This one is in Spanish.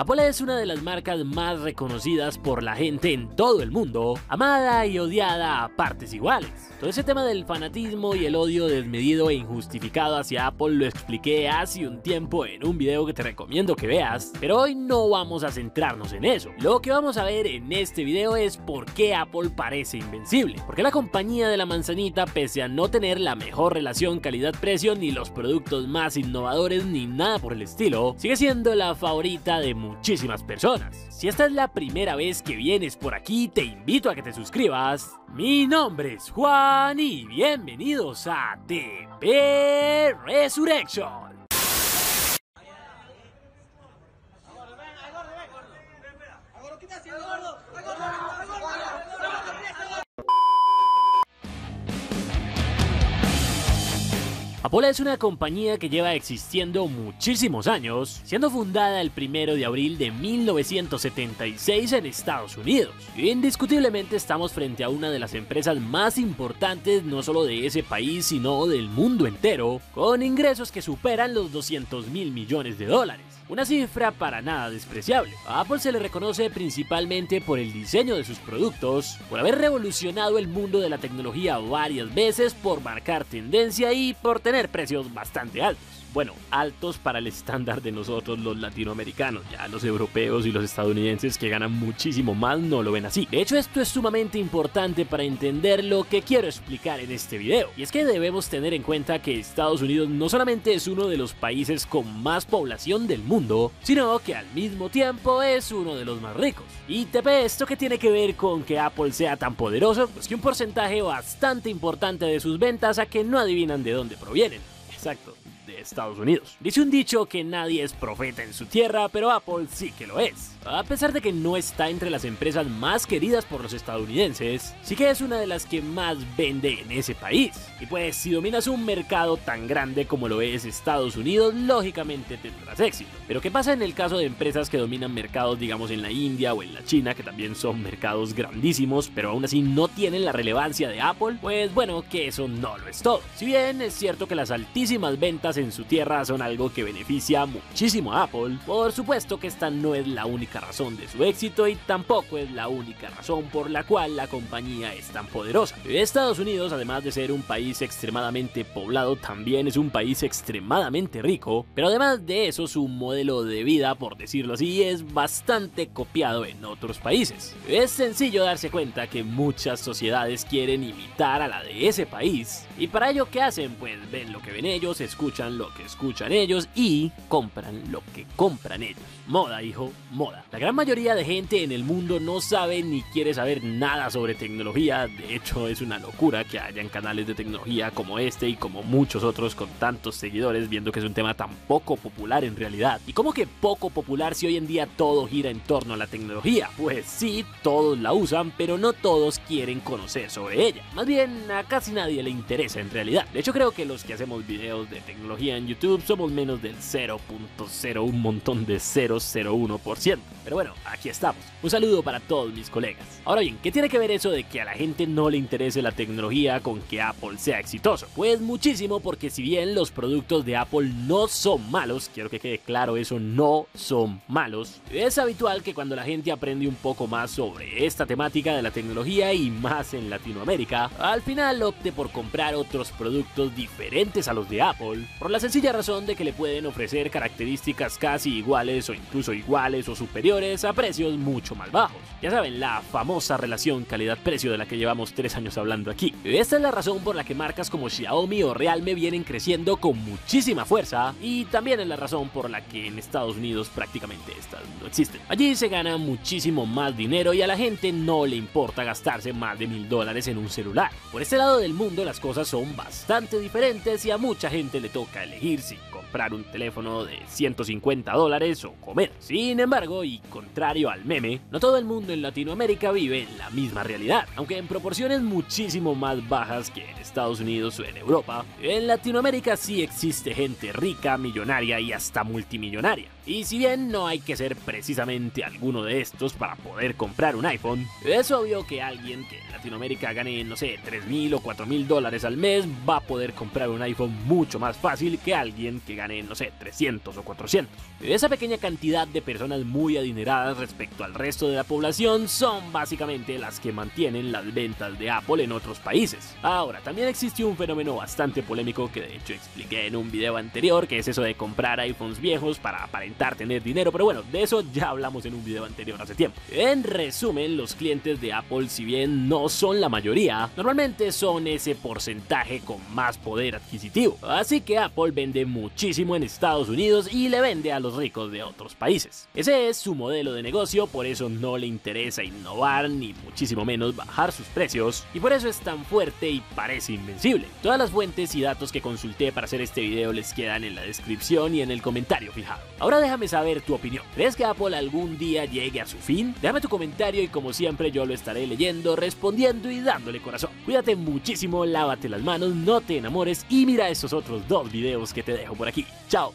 Apple es una de las marcas más reconocidas por la gente en todo el mundo, amada y odiada a partes iguales. Todo ese tema del fanatismo y el odio desmedido e injustificado hacia Apple lo expliqué hace un tiempo en un video que te recomiendo que veas, pero hoy no vamos a centrarnos en eso. Lo que vamos a ver en este video es por qué Apple parece invencible, porque la compañía de la manzanita pese a no tener la mejor relación calidad-precio ni los productos más innovadores ni nada por el estilo, sigue siendo la favorita de muchísimas personas. Si esta es la primera vez que vienes por aquí, te invito a que te suscribas. Mi nombre es Juan y bienvenidos a TP Resurrection. Apple es una compañía que lleva existiendo muchísimos años, siendo fundada el 1 de abril de 1976 en Estados Unidos. Indiscutiblemente estamos frente a una de las empresas más importantes no solo de ese país, sino del mundo entero, con ingresos que superan los 200 mil millones de dólares. Una cifra para nada despreciable. A Apple se le reconoce principalmente por el diseño de sus productos, por haber revolucionado el mundo de la tecnología varias veces, por marcar tendencia y por tener precios bastante altos bueno, altos para el estándar de nosotros los latinoamericanos. Ya los europeos y los estadounidenses que ganan muchísimo más no lo ven así. De hecho, esto es sumamente importante para entender lo que quiero explicar en este video. Y es que debemos tener en cuenta que Estados Unidos no solamente es uno de los países con más población del mundo, sino que al mismo tiempo es uno de los más ricos. Y TP, ¿esto que tiene que ver con que Apple sea tan poderoso? Pues que un porcentaje bastante importante de sus ventas a que no adivinan de dónde provienen. Exacto, de Estados Unidos. Dice un dicho que nadie es profeta en su tierra, pero Apple sí que lo es. A pesar de que no está entre las empresas más queridas por los estadounidenses, sí que es una de las que más vende en ese país. Y pues si dominas un mercado tan grande como lo es Estados Unidos, lógicamente tendrás éxito. Pero ¿qué pasa en el caso de empresas que dominan mercados digamos en la India o en la China, que también son mercados grandísimos, pero aún así no tienen la relevancia de Apple? Pues bueno, que eso no lo es todo. Si bien es cierto que las altísimas ventas en su tierra son algo que beneficia muchísimo a Apple, por supuesto que esta no es la única razón de su éxito y tampoco es la única razón por la cual la compañía es tan poderosa. Estados Unidos, además de ser un país extremadamente poblado, también es un país extremadamente rico, pero además de eso su modelo de vida, por decirlo así, es bastante copiado en otros países. Es sencillo darse cuenta que muchas sociedades quieren imitar a la de ese país, y para ello ¿qué hacen? Pues ven lo que ven ellos, escuchan lo que escuchan ellos y compran lo que compran ellos. Moda, hijo, moda. La gran mayoría de gente en el mundo no sabe ni quiere saber nada sobre tecnología. De hecho, es una locura que hayan canales de tecnología como este y como muchos otros con tantos seguidores, viendo que es un tema tan poco popular en realidad. ¿Y cómo que poco popular si hoy en día todo gira en torno a la tecnología? Pues sí, todos la usan, pero no todos quieren conocer sobre ella. Más bien, a casi nadie le interesa en realidad. De hecho, creo que los que hacemos videos de tecnología en YouTube somos menos del 0.0, un montón de 001%. Pero bueno, aquí estamos. Un saludo para todos mis colegas. Ahora bien, ¿qué tiene que ver eso de que a la gente no le interese la tecnología con que Apple sea exitoso? Pues muchísimo porque si bien los productos de Apple no son malos, quiero que quede claro eso, no son malos, es habitual que cuando la gente aprende un poco más sobre esta temática de la tecnología y más en Latinoamérica, al final opte por comprar otros productos diferentes a los de Apple, por la sencilla razón de que le pueden ofrecer características casi iguales o incluso iguales o superiores a precios mucho más bajos. Ya saben, la famosa relación calidad-precio de la que llevamos tres años hablando aquí. Esta es la razón por la que marcas como Xiaomi o Realme vienen creciendo con muchísima fuerza y también es la razón por la que en Estados Unidos prácticamente estas no existen. Allí se gana muchísimo más dinero y a la gente no le importa gastarse más de mil dólares en un celular. Por este lado del mundo las cosas son bastante diferentes y a mucha gente le toca elegir si comprar un teléfono de 150 dólares o comer. Sin embargo, y contrario al meme, no todo el mundo en Latinoamérica vive en la misma realidad, aunque en proporciones muchísimo más bajas que en Estados Unidos o en Europa. En Latinoamérica sí existe gente rica, millonaria y hasta multimillonaria. Y si bien no hay que ser precisamente alguno de estos para poder comprar un iPhone, es obvio que alguien que en Latinoamérica gane, no sé, 3 mil o 4 mil dólares al mes va a poder comprar un iPhone mucho más fácil que alguien que ganen, no sé, 300 o 400. esa pequeña cantidad de personas muy adineradas respecto al resto de la población son básicamente las que mantienen las ventas de Apple en otros países. Ahora, también existe un fenómeno bastante polémico que de hecho expliqué en un video anterior, que es eso de comprar iPhones viejos para aparentar tener dinero, pero bueno, de eso ya hablamos en un video anterior hace tiempo. En resumen, los clientes de Apple, si bien no son la mayoría, normalmente son ese porcentaje con más poder adquisitivo. Así que Apple vende muchísimo en Estados Unidos y le vende a los ricos de otros países. Ese es su modelo de negocio, por eso no le interesa innovar ni muchísimo menos bajar sus precios y por eso es tan fuerte y parece invencible. Todas las fuentes y datos que consulté para hacer este video les quedan en la descripción y en el comentario fijado. Ahora déjame saber tu opinión. ¿Crees que Apple algún día llegue a su fin? Déjame tu comentario y como siempre yo lo estaré leyendo, respondiendo y dándole corazón. Cuídate muchísimo, lávate las manos, no te enamores y mira estos otros dos videos que te dejo por aquí. 教。